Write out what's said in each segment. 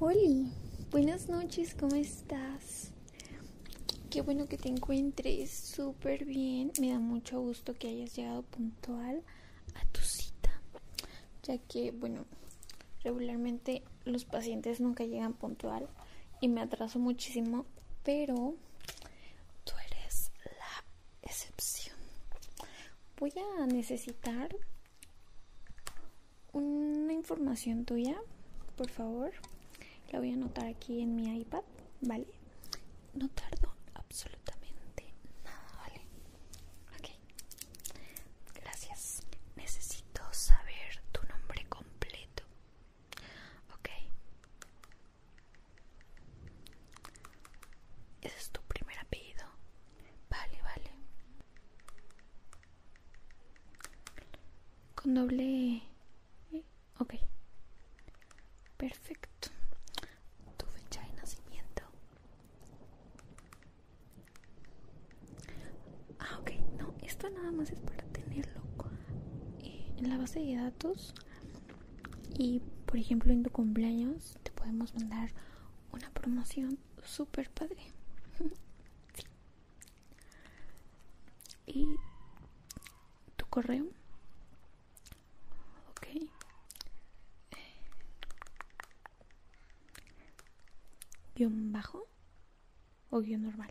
Hola, buenas noches, ¿cómo estás? Qué bueno que te encuentres súper bien. Me da mucho gusto que hayas llegado puntual a tu cita, ya que, bueno, regularmente los pacientes nunca llegan puntual y me atraso muchísimo, pero tú eres la excepción. Voy a necesitar una información tuya, por favor. La voy a anotar aquí en mi iPad, ¿vale? No tardo absolutamente nada, ¿vale? Ok. Gracias. Necesito saber tu nombre completo. Ok. Ese es tu primer apellido. Vale, vale. Con doble... E? Ok. Perfecto. Tu fecha de nacimiento. Ah, ok. No, esto nada más es para tenerlo eh, en la de datos. Y, por ejemplo, en tu cumpleaños te podemos mandar una promoción súper padre. Y tu correo. Ok. guion bajo o guion normal.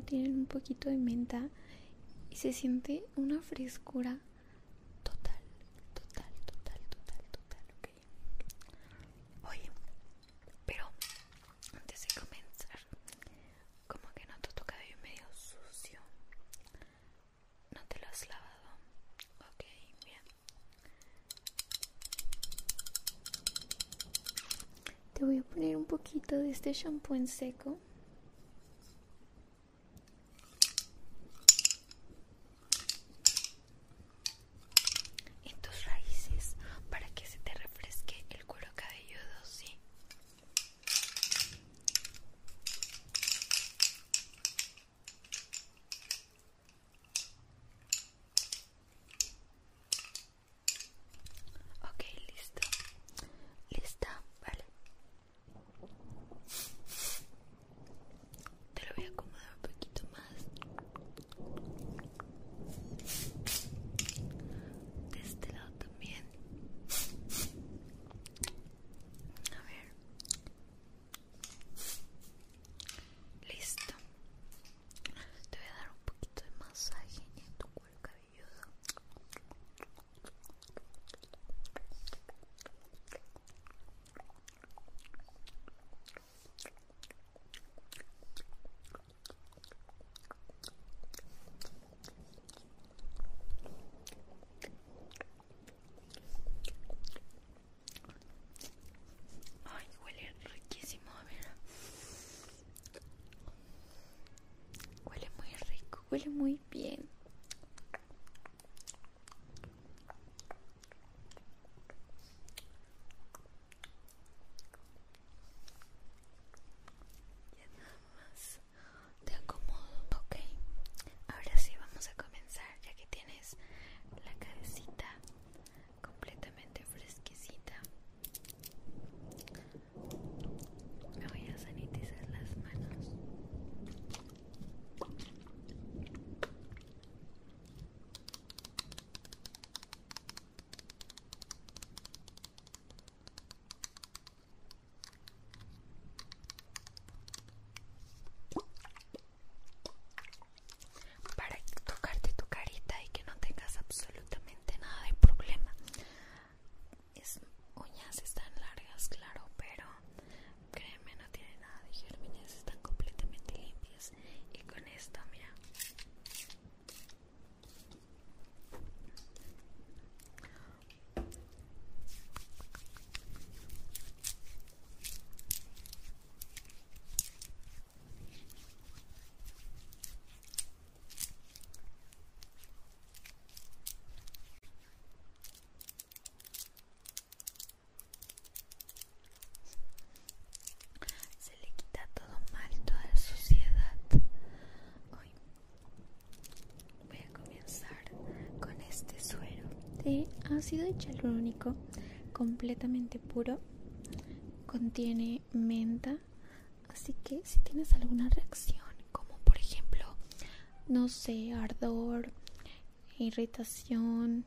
tienen un poquito de menta y se siente una frescura total, total, total, total, total, ok. Oye, pero antes de comenzar, como que noto tu cabello medio sucio. No te lo has lavado. Ok, bien. Te voy a poner un poquito de este shampoo en seco huele muy Óxido hialurónico completamente puro contiene menta, así que si tienes alguna reacción, como por ejemplo, no sé, ardor, irritación,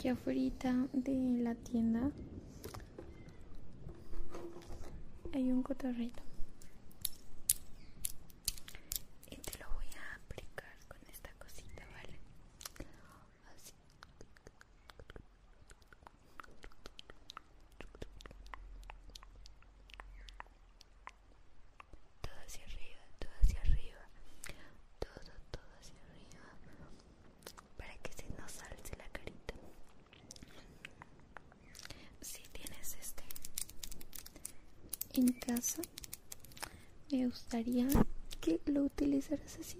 aquí afuera de la tienda hay un cotorrito. en casa me gustaría que lo utilizaras así.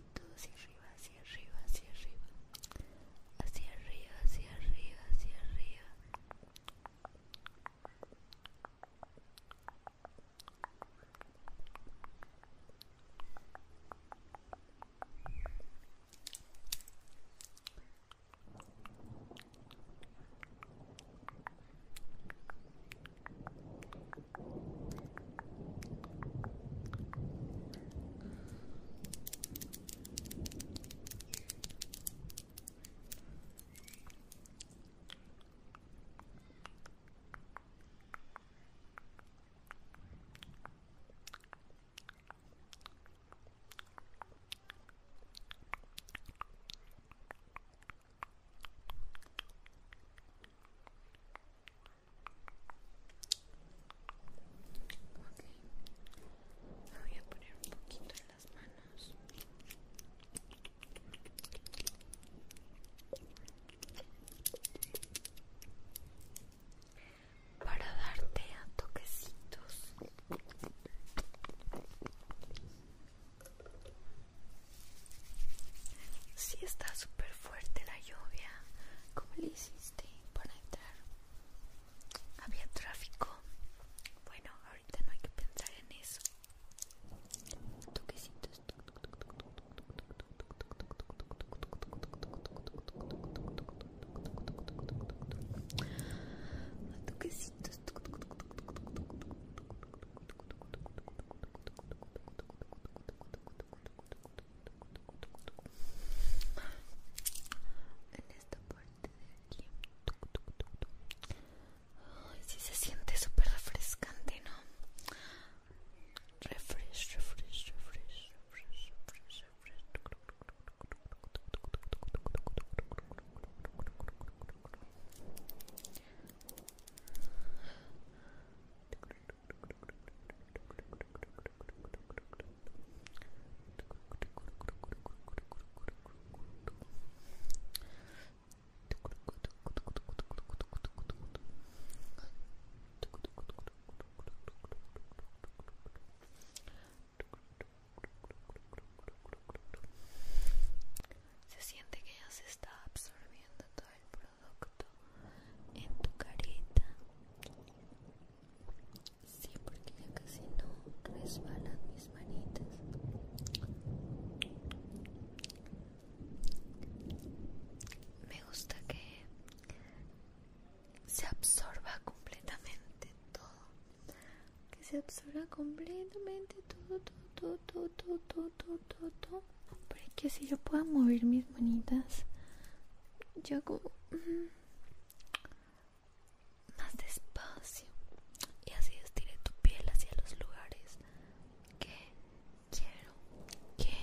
Absorba completamente todo, todo, todo, todo, todo, todo, todo, todo. Para que así yo pueda mover mis manitas. Yo como... Mm, más despacio. Y así estire tu piel hacia los lugares que quiero que...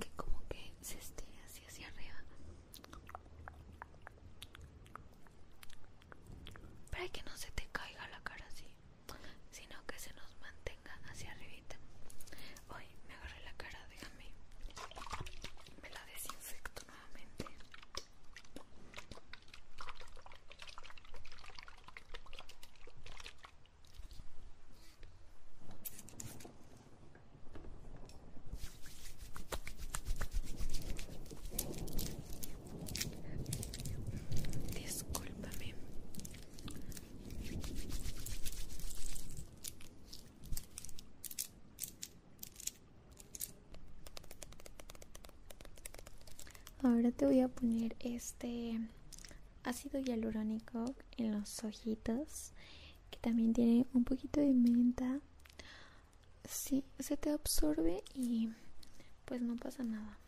Que como que se estire así hacia arriba. Para que no se te caiga la cara así, sino que se nos mantenga hacia arribita. Hoy me agarré la cara, déjame. Me la desinfecto nuevamente. Discúlpame. Ahora te voy a poner este ácido hialurónico en los ojitos, que también tiene un poquito de menta. Sí, se te absorbe y pues no pasa nada.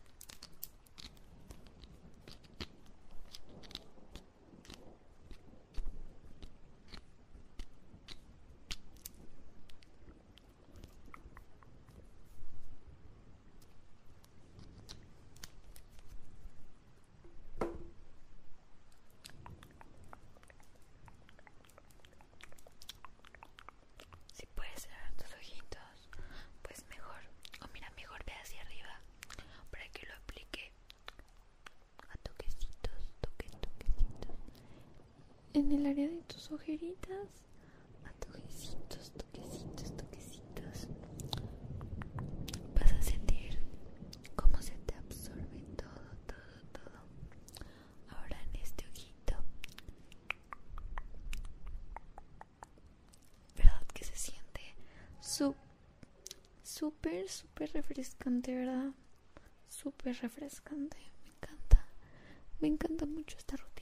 Si puedes cerrar tus ojitos, pues mejor. O mira, mejor ve hacia arriba para que lo aplique a toquecitos, toques, toquecitos. En el área de tus ojeritas, a toquecitos, toquecitos, toquecitos. Vas a sentir cómo se te absorbe todo, todo, todo. Ahora en este ojito. ¿Verdad que se siente súper, súper refrescante, verdad? Súper refrescante. Me encanta. Me encanta mucho esta rutina.